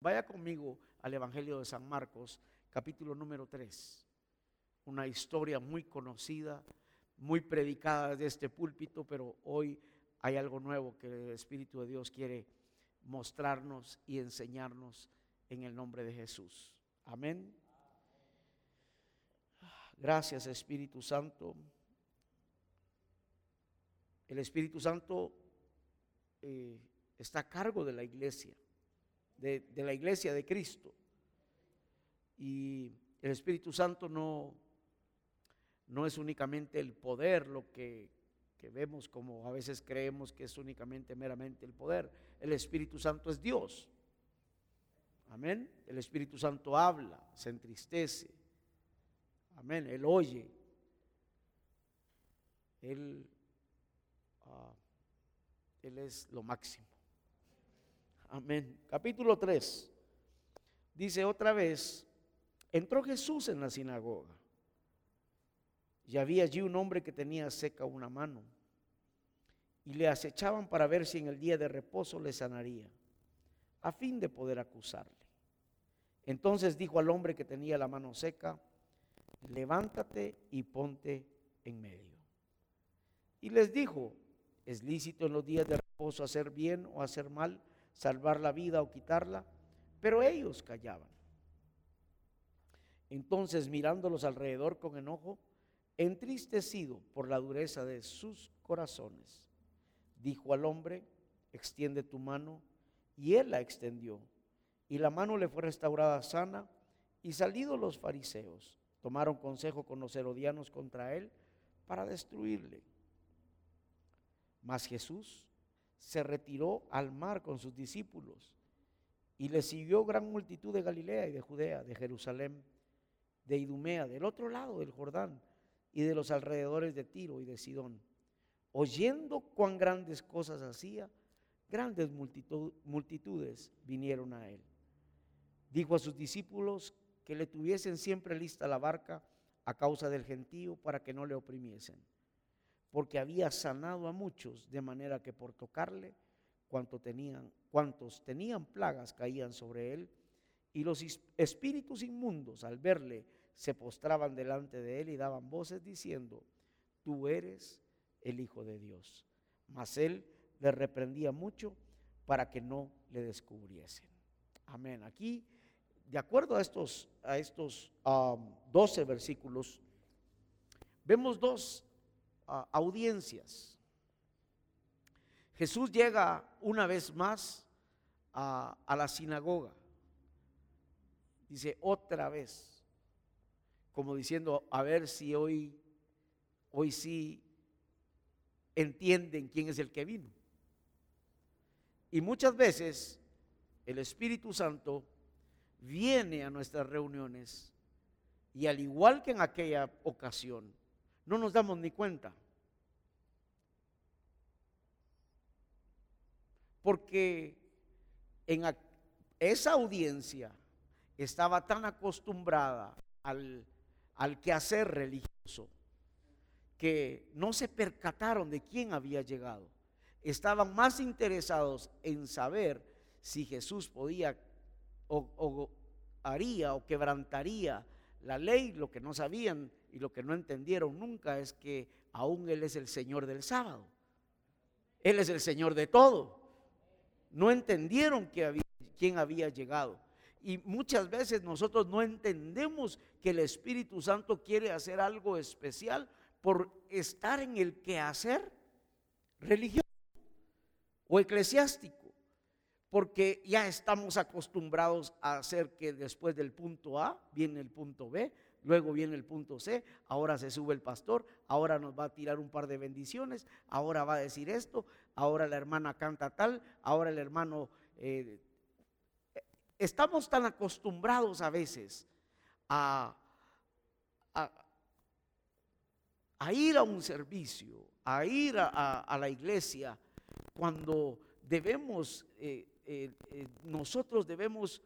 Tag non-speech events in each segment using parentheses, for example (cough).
Vaya conmigo al Evangelio de San Marcos, capítulo número 3. Una historia muy conocida, muy predicada de este púlpito, pero hoy hay algo nuevo que el Espíritu de Dios quiere mostrarnos y enseñarnos en el nombre de Jesús. Amén. Gracias Espíritu Santo. El Espíritu Santo eh, está a cargo de la iglesia de, la iglesia de Cristo. Y el Espíritu Santo no, no es únicamente el poder, lo que, que vemos como a veces creemos que es únicamente meramente el poder. El Espíritu Santo es Dios. Amén. El Espíritu Santo habla, se entristece. Amén. Él oye. Él, ah, él es lo máximo. Amén. Capítulo 3. Dice otra vez, entró Jesús en la sinagoga y había allí un hombre que tenía seca una mano y le acechaban para ver si en el día de reposo le sanaría, a fin de poder acusarle. Entonces dijo al hombre que tenía la mano seca, levántate y ponte en medio. Y les dijo, ¿es lícito en los días de reposo hacer bien o hacer mal? Salvar la vida o quitarla, pero ellos callaban. Entonces mirándolos alrededor con enojo, entristecido por la dureza de sus corazones, dijo al hombre, extiende tu mano, y él la extendió, y la mano le fue restaurada sana, y salidos los fariseos, tomaron consejo con los herodianos contra él para destruirle. Mas Jesús, se retiró al mar con sus discípulos y le siguió gran multitud de Galilea y de Judea, de Jerusalén, de Idumea, del otro lado del Jordán y de los alrededores de Tiro y de Sidón. Oyendo cuán grandes cosas hacía, grandes multitudes vinieron a él. Dijo a sus discípulos que le tuviesen siempre lista la barca a causa del gentío para que no le oprimiesen porque había sanado a muchos, de manera que por tocarle, tenían, cuantos tenían plagas caían sobre él, y los espíritus inmundos al verle se postraban delante de él y daban voces diciendo, tú eres el Hijo de Dios. Mas él le reprendía mucho para que no le descubriesen. Amén. Aquí, de acuerdo a estos, a estos 12 um, versículos, vemos dos audiencias. Jesús llega una vez más a, la sinagoga. Dice otra vez, como diciendo, a ver si hoy, hoy sí entienden quién es el que vino. Y muchas veces el Espíritu Santo viene a nuestras reuniones y al igual que en aquella ocasión, no nos damos ni cuenta. Porque en esa audiencia estaba tan acostumbrada al, al quehacer religioso que no se percataron de quién había llegado. Estaban más interesados en saber si Jesús podía o, o haría o quebrantaría la ley, lo que no sabían y lo que no entendieron nunca es que aún Él es el Señor del sábado. Él es el Señor de todo. No entendieron quién había llegado. Y muchas veces nosotros no entendemos que el Espíritu Santo quiere hacer algo especial por estar en el quehacer religioso o eclesiástico. Porque ya estamos acostumbrados a hacer que después del punto A viene el punto B, luego viene el punto C, ahora se sube el pastor, ahora nos va a tirar un par de bendiciones, ahora va a decir esto, ahora la hermana canta tal, ahora el hermano... Eh, estamos tan acostumbrados a veces a, a, ir a un servicio, a ir a, la iglesia, cuando debemos, eh, eh, nosotros debemos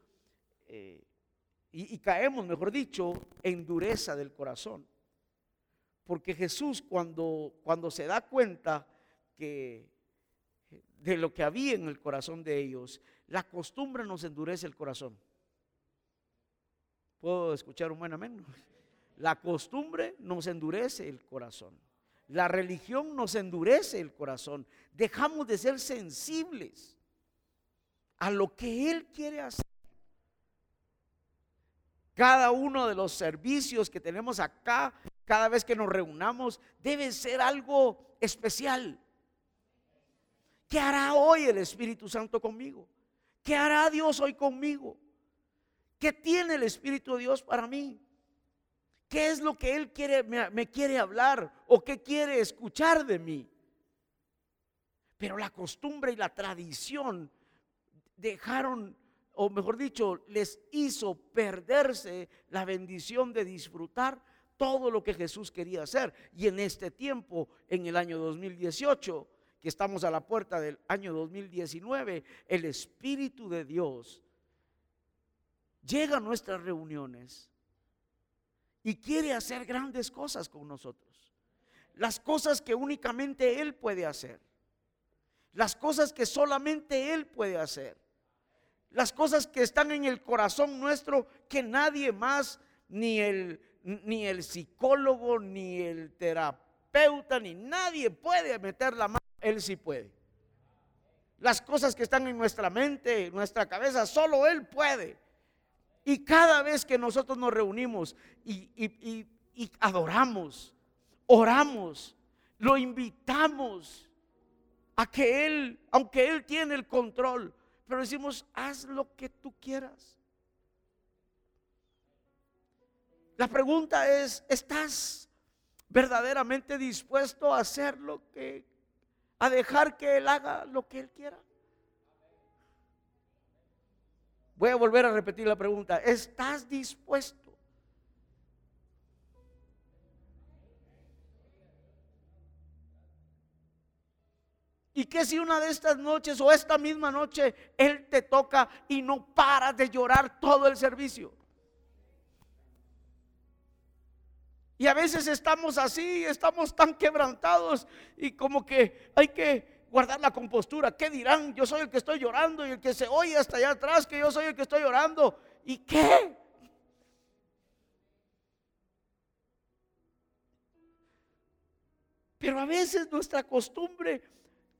y, caemos, mejor dicho, en dureza del corazón. Porque Jesús cuando, cuando se da cuenta que de lo que había en el corazón de ellos, La costumbre nos endurece el corazón. ¿Puedo escuchar un buen amén? La costumbre nos endurece el corazón. La religión nos endurece el corazón. Dejamos de ser sensibles a lo que Él quiere hacer. Cada uno de los servicios que tenemos acá, cada vez que nos reunamos, debe ser algo especial. ¿Qué hará hoy el Espíritu Santo conmigo? ¿Qué hará Dios hoy conmigo? ¿Qué tiene el Espíritu de Dios para mí? ¿Qué es lo que Él quiere, me, quiere hablar o qué quiere escuchar de mí? Pero la costumbre y la tradición dejaron, o mejor dicho, les hizo perderse la bendición de disfrutar todo lo que Jesús quería hacer. Y en este tiempo, en el año 2018, que estamos a la puerta del año 2019, el Espíritu de Dios llega a nuestras reuniones y quiere hacer grandes cosas con nosotros. Las cosas que únicamente Él puede hacer. Las cosas que solamente Él puede hacer. Las cosas que están en el corazón nuestro que nadie más, ni el, ni el psicólogo, ni el terapeuta, ni nadie puede meter la mano. Él sí puede. Las cosas que están en nuestra mente, en nuestra cabeza, solo Él puede. Y cada vez que nosotros nos reunimos y, adoramos, oramos, lo invitamos a que Él, aunque Él tiene el control, pero decimos, haz lo que tú quieras. La pregunta es, ¿estás verdaderamente dispuesto a hacer lo que, a dejar que Él haga lo que Él quiera? Voy a volver a repetir la pregunta. ¿Estás dispuesto? ¿Y qué si una de estas noches o esta misma noche Él te toca y no paras de llorar todo el servicio? Y a veces estamos así, estamos tan quebrantados y como que hay que guardar la compostura. ¿Qué dirán? Yo soy el que estoy llorando y el que se oye hasta allá atrás que yo soy el que estoy llorando. ¿Y qué? Pero a veces nuestra costumbre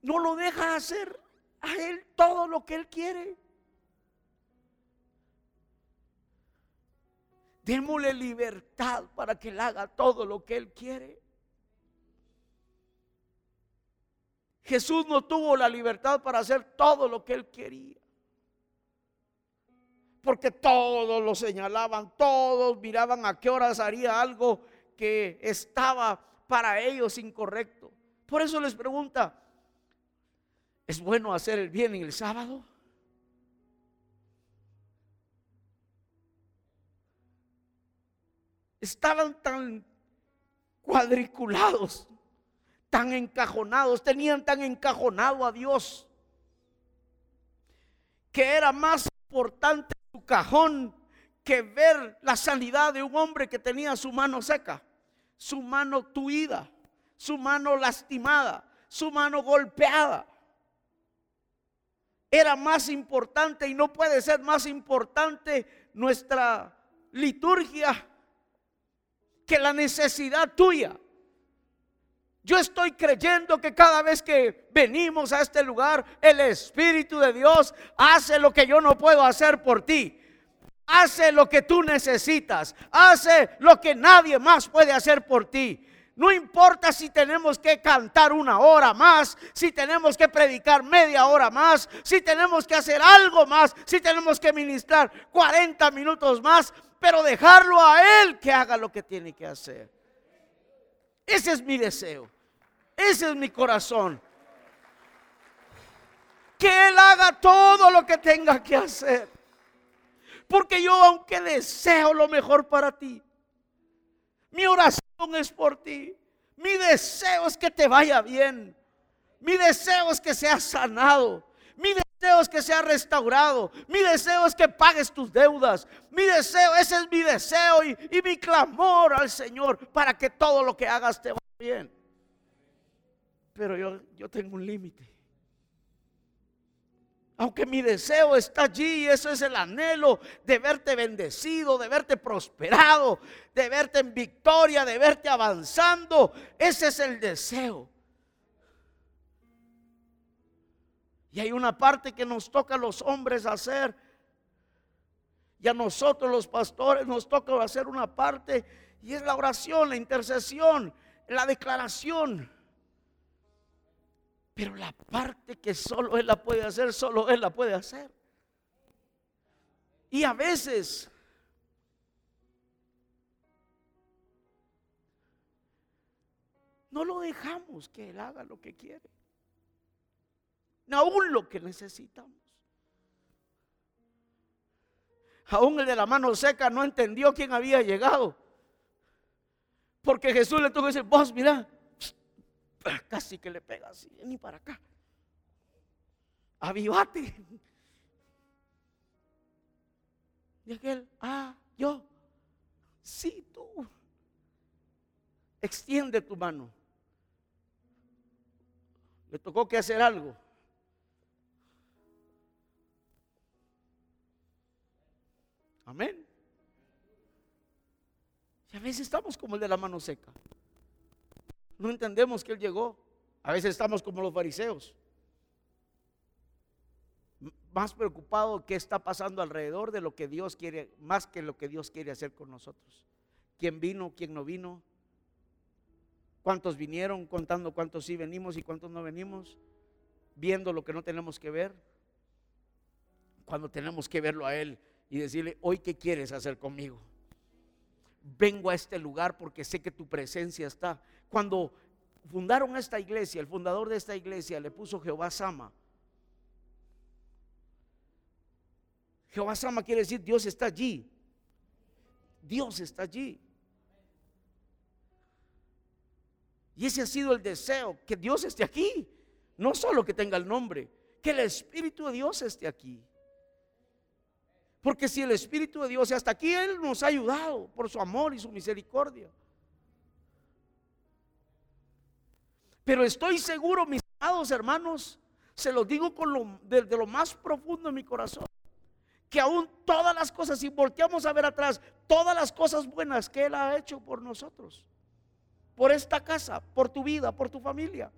no lo deja hacer a Él todo lo que Él quiere. Démosle libertad para que Él haga todo lo que Él quiere. Jesús no tuvo la libertad para hacer todo lo que él quería. Porque todos lo señalaban, todos miraban a qué horas haría algo que estaba para ellos incorrecto. Por eso les pregunta, ¿es bueno hacer el bien en el sábado? Estaban tan cuadriculados tan encajonados, tenían tan encajonado a Dios, que era más importante su cajón que ver la sanidad de un hombre que tenía su mano seca, su mano tuida, su mano lastimada, su mano golpeada. Era más importante y no puede ser más importante nuestra liturgia que la necesidad tuya. Yo estoy creyendo que cada vez que venimos a este lugar, el Espíritu de Dios hace lo que yo no puedo hacer por ti. Hace lo que tú necesitas. Hace lo que nadie más puede hacer por ti. No importa si tenemos que cantar una hora más, si tenemos que predicar media hora más, si tenemos que hacer algo más, si tenemos que ministrar 40 minutos más, pero dejarlo a Él que haga lo que tiene que hacer. Ese es mi deseo. Ese es mi corazón. Que Él haga todo lo que tenga que hacer. Porque yo, aunque deseo lo mejor para ti, mi oración es por ti. Mi deseo es que te vaya bien. Mi deseo es que seas sanado. Mi deseo es que seas restaurado. Mi deseo es que pagues tus deudas. Mi deseo, ese es mi deseo y, y mi clamor al Señor para que todo lo que hagas te vaya bien. Pero yo, yo tengo un límite. Aunque mi deseo está allí, eso es el anhelo de verte bendecido, de verte prosperado, de verte en victoria, de verte avanzando. Ese es el deseo. Y hay una parte que nos toca a los hombres hacer. Y a nosotros los pastores nos toca hacer una parte. Y es la oración, la intercesión, la declaración. Pero la parte que solo Él la puede hacer, solo Él la puede hacer. Y a veces no lo dejamos que Él haga lo que quiere. Aún lo que necesitamos. Aún el de la mano seca no entendió quién había llegado. Porque Jesús le tuvo que decir, vos mira, casi que le pega así, ni para acá. Avivate. Y aquel, ah, yo, sí, tú. Extiende tu mano. Le tocó que hacer algo. Amén. Y a veces estamos como el de la mano seca. No entendemos que Él llegó. A veces estamos como los fariseos. Más preocupado qué está pasando alrededor de lo que Dios quiere, más que lo que Dios quiere hacer con nosotros. ¿Quién vino? ¿Quién no vino? ¿Cuántos vinieron? Contando cuántos sí venimos y cuántos no venimos. Viendo lo que no tenemos que ver. Cuando tenemos que verlo a Él y decirle, hoy qué quieres hacer conmigo. Vengo a este lugar porque sé que tu presencia está. Cuando fundaron esta iglesia, el fundador de esta iglesia le puso Jehová Sama. Jehová Sama quiere decir Dios está allí. Dios está allí. Y ese ha sido el deseo, que Dios esté aquí. No solo que tenga el nombre, que el Espíritu de Dios esté aquí. Porque si el Espíritu de Dios, hasta aquí Él nos ha ayudado por su amor y su misericordia. Pero estoy seguro, mis amados hermanos, se los digo con lo, lo más profundo de mi corazón, que aún todas las cosas, si volteamos a ver atrás, todas las cosas buenas que Él ha hecho por nosotros, por esta casa, por tu vida, por tu familia,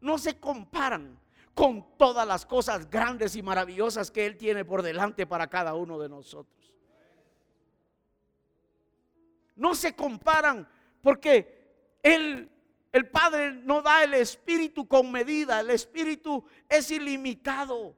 no se comparan con todas las cosas grandes y maravillosas que Él tiene por delante para cada uno de nosotros. No se comparan porque Él el Padre no da el Espíritu con medida, el Espíritu es ilimitado.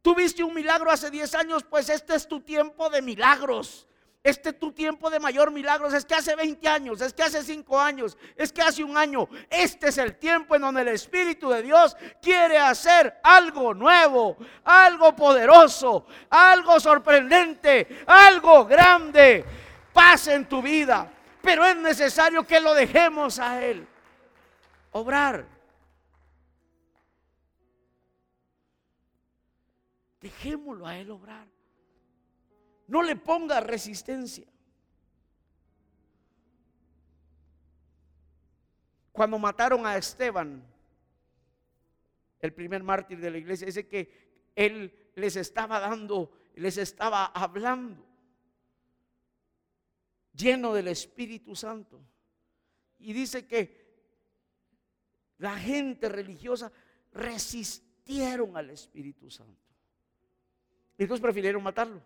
Tuviste un milagro hace 10 años, pues este es tu tiempo de milagros. Este es tu tiempo de mayor milagros. Es que hace 20 años, es que hace 5 años, es que hace un año. Este es el tiempo en donde el Espíritu de Dios quiere hacer algo nuevo, algo poderoso, algo sorprendente, algo grande. Paz en tu vida pero es necesario que lo dejemos a Él obrar. Dejémoslo a Él obrar. No le ponga resistencia. Cuando mataron a Esteban, el primer mártir de la iglesia, dice que Él les estaba dando, les estaba hablando lleno del Espíritu Santo. Y dice que la gente religiosa resistieron al Espíritu Santo. Y entonces prefirieron matarlo.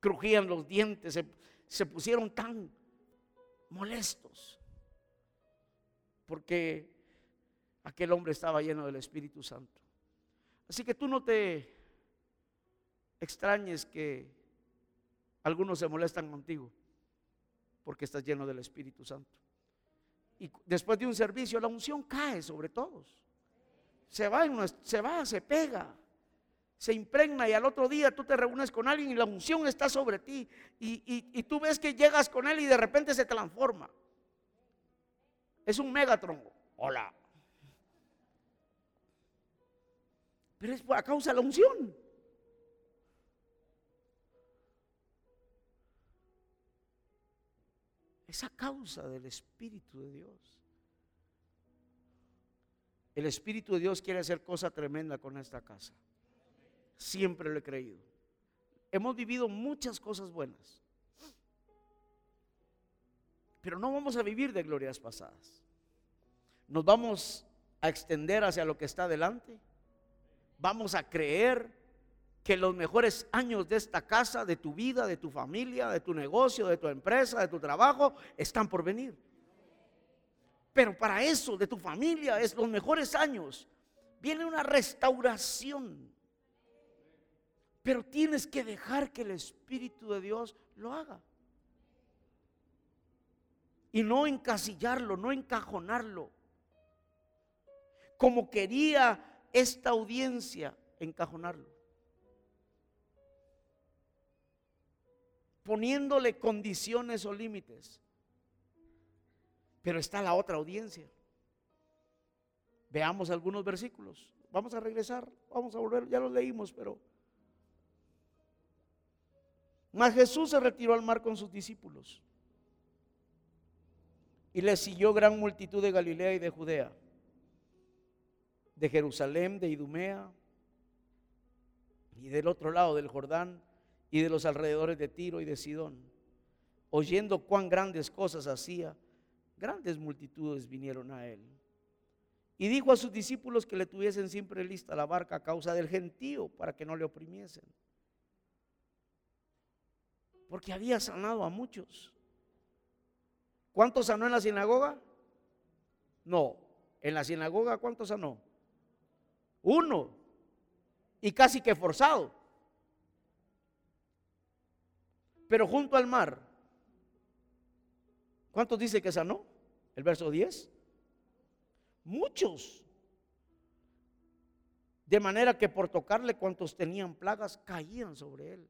Crujían los dientes, se, se pusieron tan molestos. Porque aquel hombre estaba lleno del Espíritu Santo. Así que tú no te extrañes que algunos se molestan contigo porque estás lleno del Espíritu Santo. Y después de un servicio, la unción cae sobre todos. Se va, se va, se pega, se impregna y al otro día tú te reúnes con alguien y la unción está sobre ti. Y, tú ves que llegas con él y de repente se transforma. Es un megatron. Hola. Pero es por causa de la unción. Esa causa del Espíritu de Dios. El Espíritu de Dios quiere hacer cosa tremenda con esta casa. Siempre lo he creído. Hemos vivido muchas cosas buenas. Pero no vamos a vivir de glorias pasadas. Nos vamos a extender hacia lo que está adelante. Vamos a creer que los mejores años de esta casa, de tu vida, de tu familia, de tu negocio, de tu empresa, de tu trabajo, están por venir. Pero para eso, de tu familia, es los mejores años. Viene una restauración. Pero tienes que dejar que el Espíritu de Dios lo haga. Y no encasillarlo, no encajonarlo. Como quería esta audiencia encajonarlo. Poniéndole condiciones o límites. Pero está la otra audiencia. Veamos algunos versículos. Vamos a regresar, vamos a volver, ya los leímos, pero... Mas Jesús se retiró al mar con sus discípulos y le siguió gran multitud de Galilea y de Judea, de Jerusalén, de Idumea y del otro lado del Jordán y de los alrededores de Tiro y de Sidón. Oyendo cuán grandes cosas hacía, grandes multitudes vinieron a él. Y dijo a sus discípulos que le tuviesen siempre lista la barca a causa del gentío, para que no le oprimiesen. Porque había sanado a muchos. ¿Cuántos sanó en la sinagoga? No. En la sinagoga, ¿cuántos sanó? Uno. Y casi que forzado. Pero junto al mar, ¿cuántos dice que sanó? El verso 10. Muchos. De manera que por tocarle cuantos tenían plagas caían sobre él.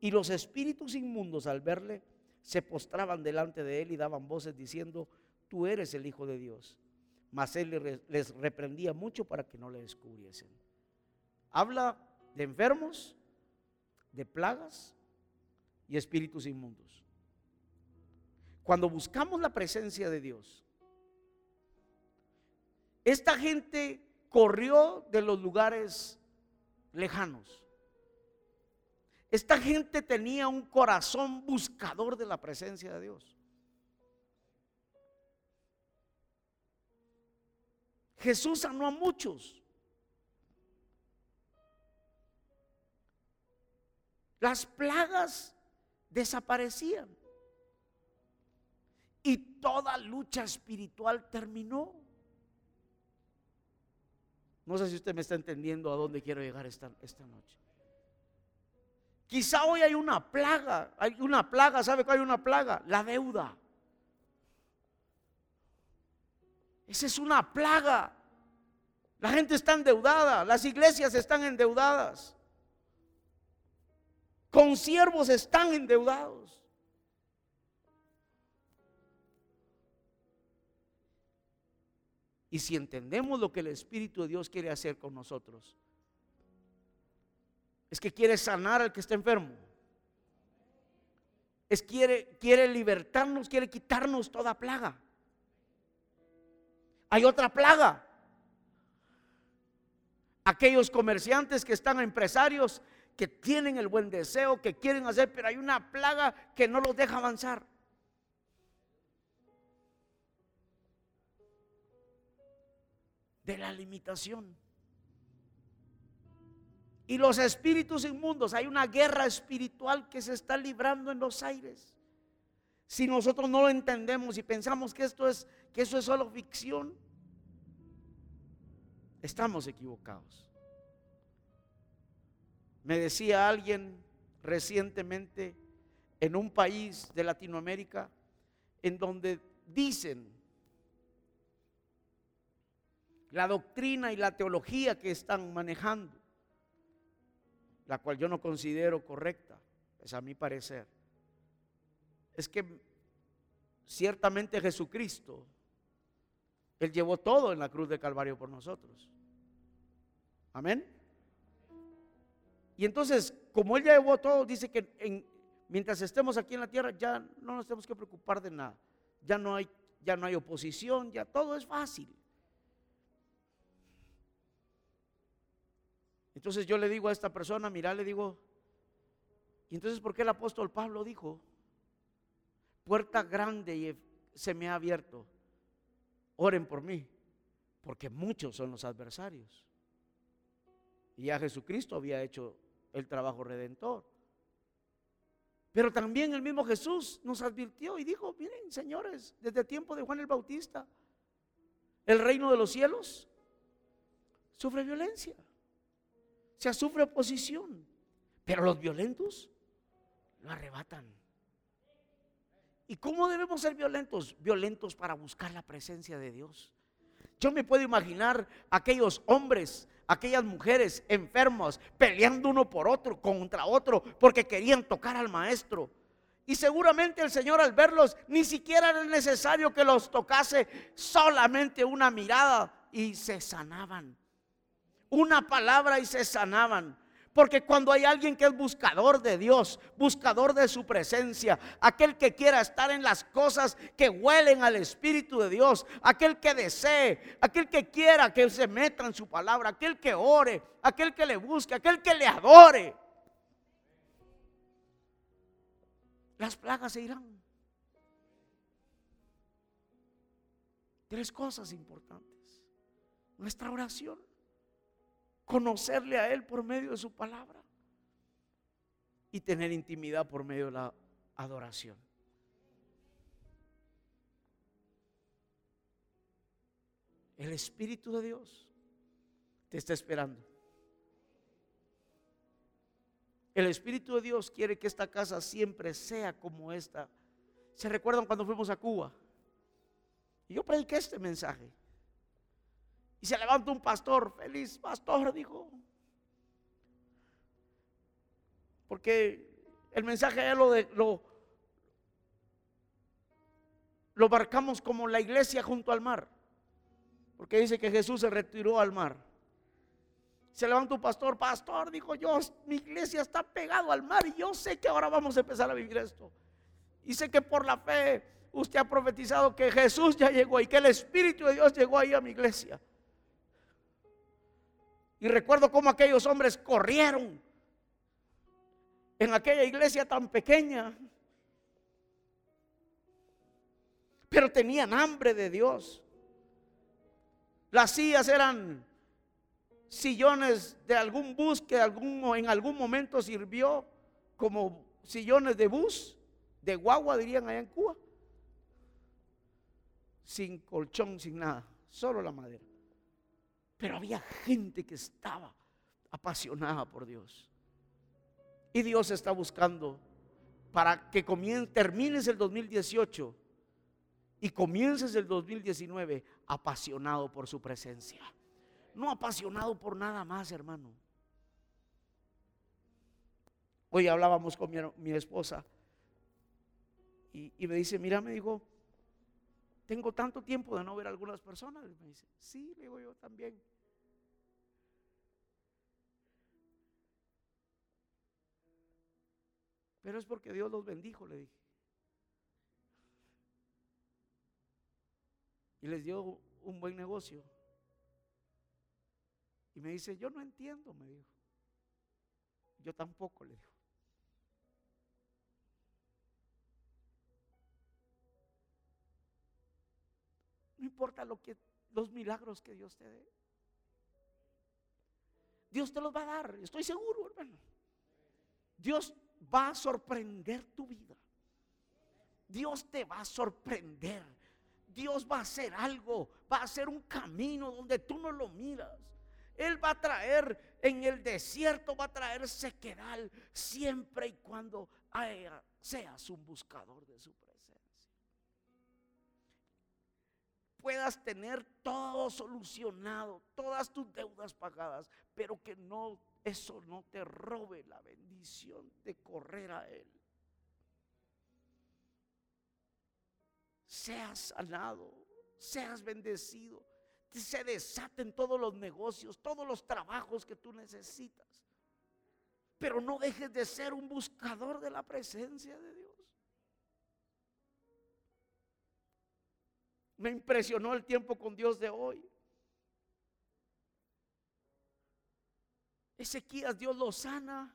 Y los espíritus inmundos al verle se postraban delante de él y daban voces diciendo, tú eres el Hijo de Dios. Mas él les reprendía mucho para que no le descubriesen. Habla de enfermos, de plagas y espíritus inmundos. Cuando buscamos la presencia de Dios, esta gente corrió de los lugares lejanos. Esta gente tenía un corazón buscador de la presencia de Dios. Jesús sanó a muchos. Las plagas desaparecían. Y toda lucha espiritual terminó. No sé si usted me está entendiendo a dónde quiero llegar esta, esta noche. Quizá hoy hay una plaga, hay una plaga, ¿sabe cuál hay una plaga? La deuda. Esa es una plaga. La gente está endeudada, las iglesias están endeudadas. Consiervos están endeudados. Y si entendemos lo que el Espíritu de Dios quiere hacer con nosotros, es que quiere sanar al que está enfermo. Es quiere, quiere libertarnos, quiere quitarnos toda plaga. Hay otra plaga. Aquellos comerciantes que están empresarios, que tienen el buen deseo, que quieren hacer, pero hay una plaga que no los deja avanzar. De la limitación y los espíritus inmundos. Hay una guerra espiritual que se está librando en los aires. Si nosotros no lo entendemos y pensamos que esto es que eso es solo ficción, estamos equivocados. Me decía alguien recientemente en un país de Latinoamérica en donde dicen la doctrina y la teología que están manejando la cual yo no considero correcta, es a mi parecer, es que ciertamente Jesucristo, Él llevó todo en la cruz de Calvario por nosotros. Amén. Y entonces, como Él ya llevó todo, dice que mientras estemos aquí en la tierra ya no nos tenemos que preocupar de nada. Ya no hay ya no hay oposición, ya todo es fácil. Entonces yo le digo a esta persona, mira, le digo, ¿y entonces por qué el apóstol Pablo dijo, puerta grande y se me ha abierto? Oren por mí, porque muchos son los adversarios. Y ya Jesucristo había hecho el trabajo redentor. Pero también el mismo Jesús nos advirtió y dijo, miren señores, desde el tiempo de Juan el Bautista, el reino de los cielos sufre violencia, se sufre oposición, pero los violentos lo arrebatan. ¿Y cómo debemos ser violentos? Violentos para buscar la presencia de Dios. Yo me puedo imaginar aquellos hombres aquellas mujeres enfermos peleando uno por otro, contra otro, porque querían tocar al maestro. Y seguramente el Señor al verlos ni siquiera era necesario que los tocase, solamente una mirada y se sanaban. Una palabra y se sanaban. Porque cuando hay alguien que es buscador de Dios, buscador de su presencia, aquel que quiera estar en las cosas que huelen al Espíritu de Dios, aquel que desee, aquel que quiera que se meta en su palabra, aquel que ore, aquel que le busque, aquel que le adore, las plagas se irán. Tres cosas importantes. Nuestra oración conocerle a Él por medio de su palabra y tener intimidad por medio de la adoración. El Espíritu de Dios te está esperando. El Espíritu de Dios quiere que esta casa siempre sea como esta. ¿Se recuerdan cuando fuimos a Cuba? Yo prediqué este mensaje. Y se levanta un pastor, feliz pastor, dijo. Porque el mensaje ya lo, de, lo, lo marcamos como la iglesia junto al mar. Porque dice que Jesús se retiró al mar. Se levanta un pastor, pastor, dijo yo, mi iglesia está pegado al mar y yo sé que ahora vamos a empezar a vivir esto. Y sé que por la fe usted ha profetizado que Jesús ya llegó y que el Espíritu de Dios llegó ahí a mi iglesia. Y recuerdo cómo aquellos hombres corrieron en aquella iglesia tan pequeña. Pero tenían hambre de Dios. Las sillas eran sillones de algún bus que en algún momento sirvió como sillones de bus, de guagua dirían allá en Cuba. Sin colchón, sin nada, solo la madera. Pero había gente que estaba apasionada por Dios. Y Dios está buscando para que termines el 2018 y comiences el 2019 apasionado por su presencia. No apasionado por nada más, hermano. Hoy hablábamos con mi, esposa y, y, me dice, mira, me dijo, tengo tanto tiempo de no ver a algunas personas. me dice, sí, le digo yo también. Pero es porque Dios los bendijo, le dije. Y les dio un buen negocio. Y me dice, yo no entiendo, me dijo. Yo tampoco, le dijo. No importa lo que los milagros que Dios te dé. Dios te los va a dar, estoy seguro, hermano. Dios va a sorprender tu vida. Dios te va a sorprender. Dios va a hacer algo, va a hacer un camino donde tú no lo miras. Él va a traer en el desierto, va a traer sequedad siempre y cuando seas un buscador de su puedas tener todo solucionado, todas tus deudas pagadas, pero que no eso no te robe la bendición de correr a él. Seas sanado, seas bendecido, se desaten todos los negocios, todos los trabajos que tú necesitas. Pero no dejes de ser un buscador de la presencia de Dios. Me impresionó el tiempo con Dios de hoy. Ezequías Dios lo sana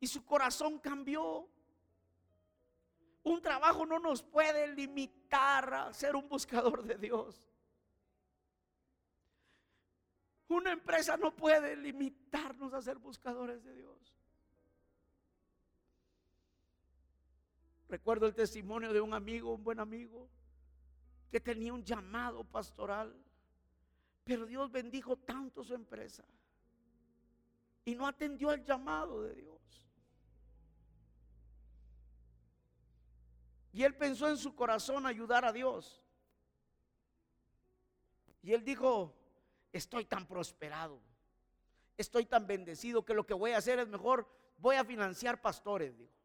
y su corazón cambió. Un trabajo no nos puede limitar a ser un buscador de Dios. Una empresa no puede limitarnos a ser buscadores de Dios. Recuerdo el testimonio de un amigo, un buen amigo, que tenía un llamado pastoral, pero Dios bendijo tanto su empresa y no atendió al llamado de Dios. Y él pensó en su corazón ayudar a Dios. Y él dijo, estoy tan prosperado, estoy tan bendecido que lo que voy a hacer es mejor, voy a financiar pastores, dijo.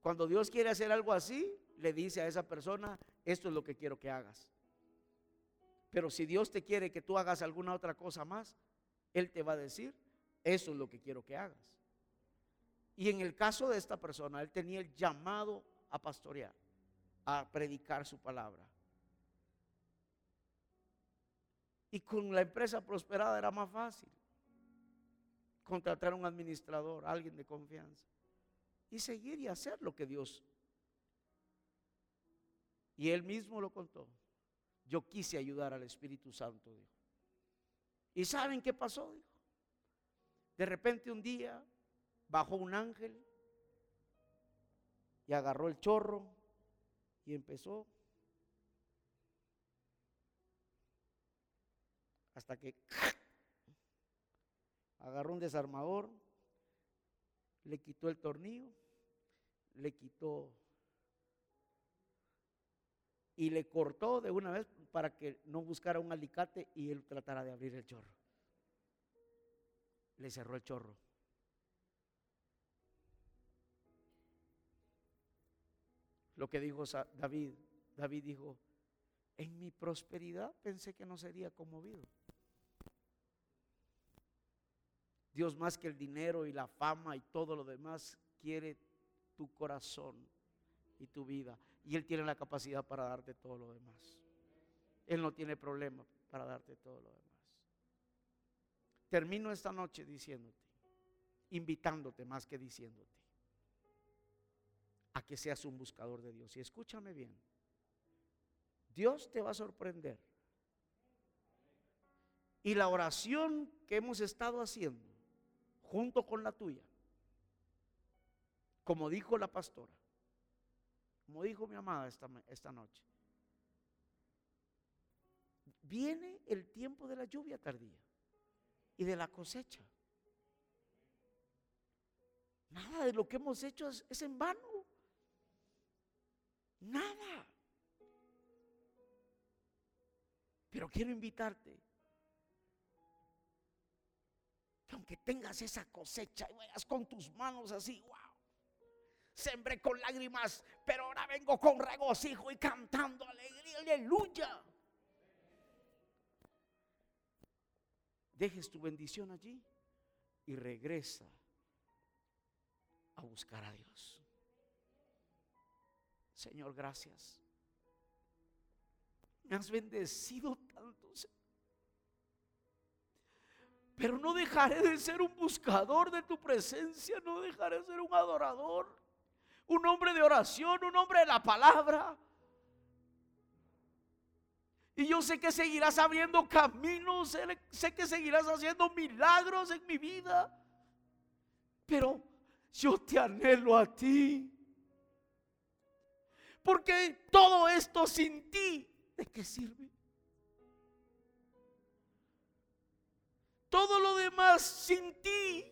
Cuando Dios quiere hacer algo así, le dice a esa persona, esto es lo que quiero que hagas. Pero si Dios te quiere que tú hagas alguna otra cosa más, Él te va a decir, eso es lo que quiero que hagas. Y en el caso de esta persona, él tenía el llamado a pastorear, a predicar su palabra. Y con la empresa prosperada era más fácil contratar a un administrador, alguien de confianza y seguir y hacer lo que Dios. Y él mismo lo contó. Yo quise ayudar al Espíritu Santo. ¿Y saben qué pasó? Dijo. De repente un día bajó un ángel y agarró el chorro y empezó hasta que (laughs) agarró un desarmador, le quitó el tornillo le quitó y le cortó de una vez para que no buscara un alicate y él tratara de abrir el chorro. Le cerró el chorro. Lo que dijo David, David dijo, en mi prosperidad pensé que no sería conmovido. Dios más que el dinero y la fama y todo lo demás quiere tu corazón y tu vida. Y Él tiene la capacidad para darte todo lo demás. Él no tiene problema para darte todo lo demás. Termino esta noche diciéndote, invitándote más que diciéndote, a que seas un buscador de Dios. Y escúchame bien, Dios te va a sorprender. Y la oración que hemos estado haciendo, junto con la tuya, como dijo la pastora, como dijo mi amada esta, esta noche, viene el tiempo de la lluvia tardía y de la cosecha. Nada de lo que hemos hecho es, es en vano. Nada. Pero quiero invitarte aunque tengas esa cosecha y vayas con tus manos así, wow, sembré con lágrimas, pero ahora vengo con regocijo y cantando alegría, aleluya. Dejes tu bendición allí y regresa a buscar a Dios. Señor, gracias. Me has bendecido tanto. Pero no dejaré de ser un buscador de tu presencia, no dejaré de ser un adorador un hombre de oración, un hombre de la palabra. Y yo sé que seguirás abriendo caminos, sé que seguirás haciendo milagros en mi vida. Pero yo te anhelo a ti. Porque todo esto sin ti, ¿de qué sirve? Todo lo demás sin ti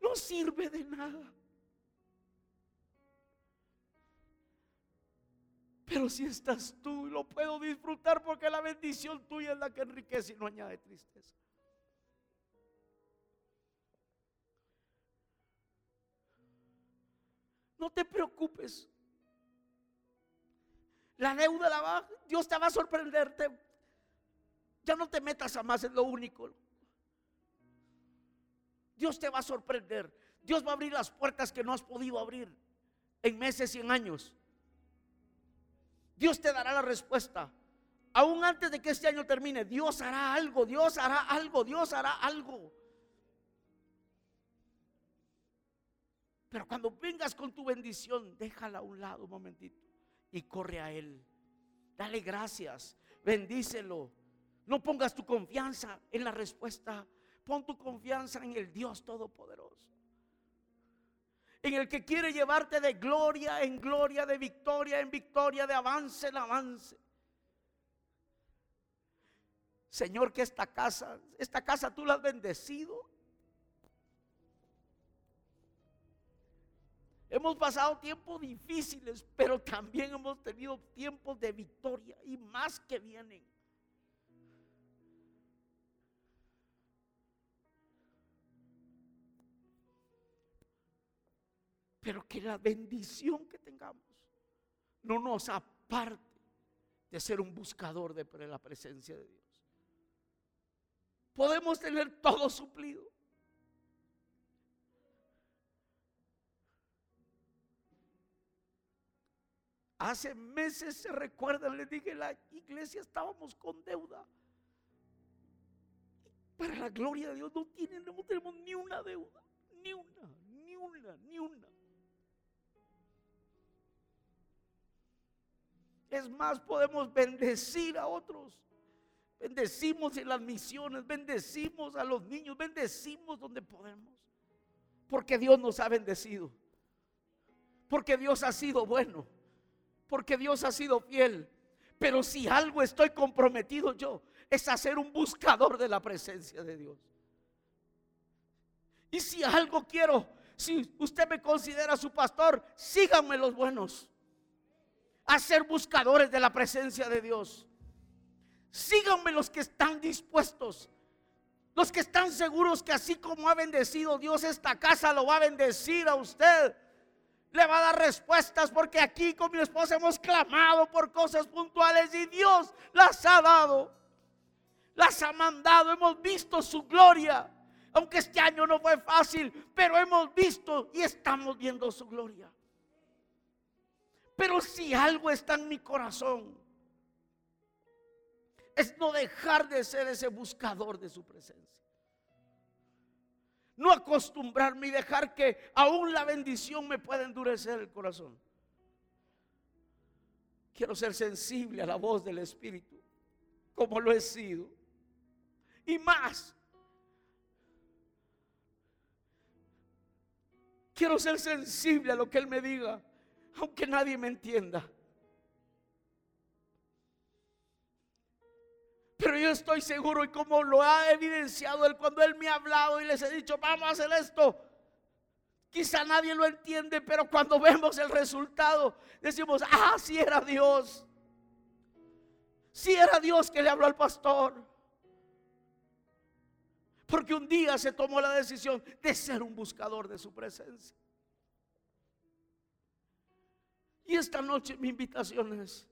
no sirve de nada. Pero si estás tú, lo puedo disfrutar porque la bendición tuya es la que enriquece y no añade tristeza. No te preocupes. La deuda la va, Dios te va a sorprenderte. Ya no te metas a más, es lo único. Dios te va a sorprender. Dios va a abrir las puertas que no has podido abrir. en meses y en años. Dios te dará la respuesta. Aún antes de que este año termine, Dios hará algo, Dios hará algo, Dios hará algo. Pero cuando vengas con tu bendición, déjala a un lado un momentito y corre a Él. Dale gracias, bendícelo. No pongas tu confianza en la respuesta, pon tu confianza en el Dios Todopoderoso. En el que quiere llevarte de gloria en gloria, de victoria en victoria, de avance en avance. Señor, que esta casa, esta casa tú la has bendecido. Hemos pasado tiempos difíciles, pero también hemos tenido tiempos de victoria y más que vienen. Pero que la bendición que tengamos no nos aparte de ser un buscador de la presencia de Dios. Podemos tener todo suplido. Hace meses se recuerdan, les dije, la iglesia estábamos con deuda. Para la gloria de Dios no, tienen, no tenemos ni una deuda, ni una, ni una, ni una. Es más, podemos bendecir a otros. Bendecimos en las misiones, bendecimos a los niños, bendecimos donde podemos. Porque Dios nos ha bendecido. Porque Dios ha sido bueno porque Dios ha sido fiel. Pero si algo estoy comprometido yo, es a ser un buscador de la presencia de Dios. Y si algo quiero, si usted me considera su pastor, síganme los buenos. A ser buscadores de la presencia de Dios. Síganme los que están dispuestos. Los que están seguros que así como ha bendecido Dios esta casa, lo va a bendecir a usted le va a dar respuestas porque aquí con mi esposa hemos clamado por cosas puntuales y Dios las ha dado. Las ha mandado, hemos visto su gloria. Aunque este año no fue fácil, pero hemos visto y estamos viendo su gloria. Pero si algo está en mi corazón, es no dejar de ser ese buscador de su presencia no acostumbrarme y dejar que aún la bendición me pueda endurecer el corazón. Quiero ser sensible a la voz del Espíritu, como lo he sido. Y más, quiero ser sensible a lo que Él me diga, aunque nadie me entienda. Pero yo estoy seguro y como lo ha evidenciado él cuando él me ha hablado y les he dicho, vamos a hacer esto. Quizá nadie lo entiende, pero cuando vemos el resultado, decimos, ah, sí era Dios. Sí era Dios que le habló al pastor. Porque un día se tomó la decisión de ser un buscador de su presencia. Y esta noche mi invitación es,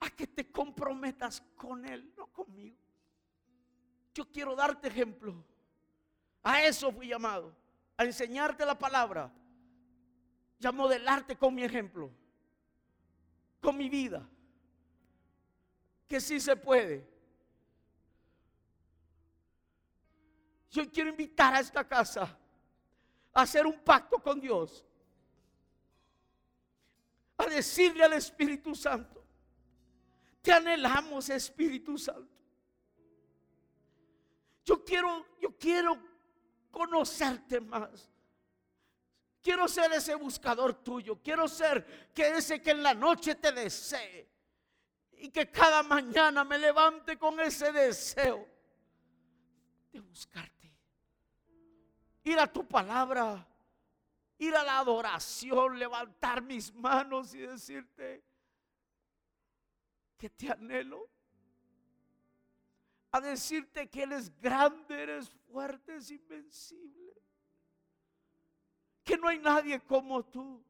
a que te comprometas con Él, no conmigo. Yo quiero darte ejemplo. A eso fui llamado, a enseñarte la palabra y a modelarte con mi ejemplo, con mi vida, que sí se puede. Yo quiero invitar a esta casa a hacer un pacto con Dios, a decirle al Espíritu Santo, te anhelamos, Espíritu Santo. Yo quiero, yo quiero conocerte más. Quiero ser ese buscador tuyo. Quiero ser que ese que en la noche te desee. Y que cada mañana me levante con ese deseo de buscarte. Ir a tu palabra. Ir a la adoración. Levantar mis manos y decirte, que te anhelo. A decirte que Él es grande, eres fuerte, es invencible. Que no hay nadie como tú.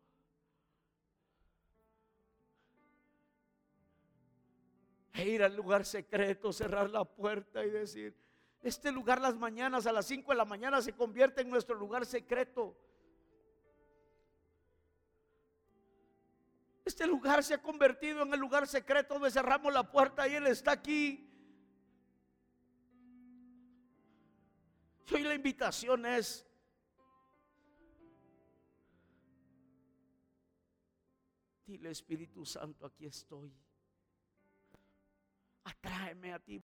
E ir al lugar secreto, cerrar la puerta y decir, este lugar las mañanas a las 5 de la mañana se convierte en nuestro lugar secreto. Este lugar se ha convertido en el lugar secreto donde cerramos la puerta y Él está aquí. Y hoy la invitación es, dile Espíritu Santo, aquí estoy. Atráeme a ti.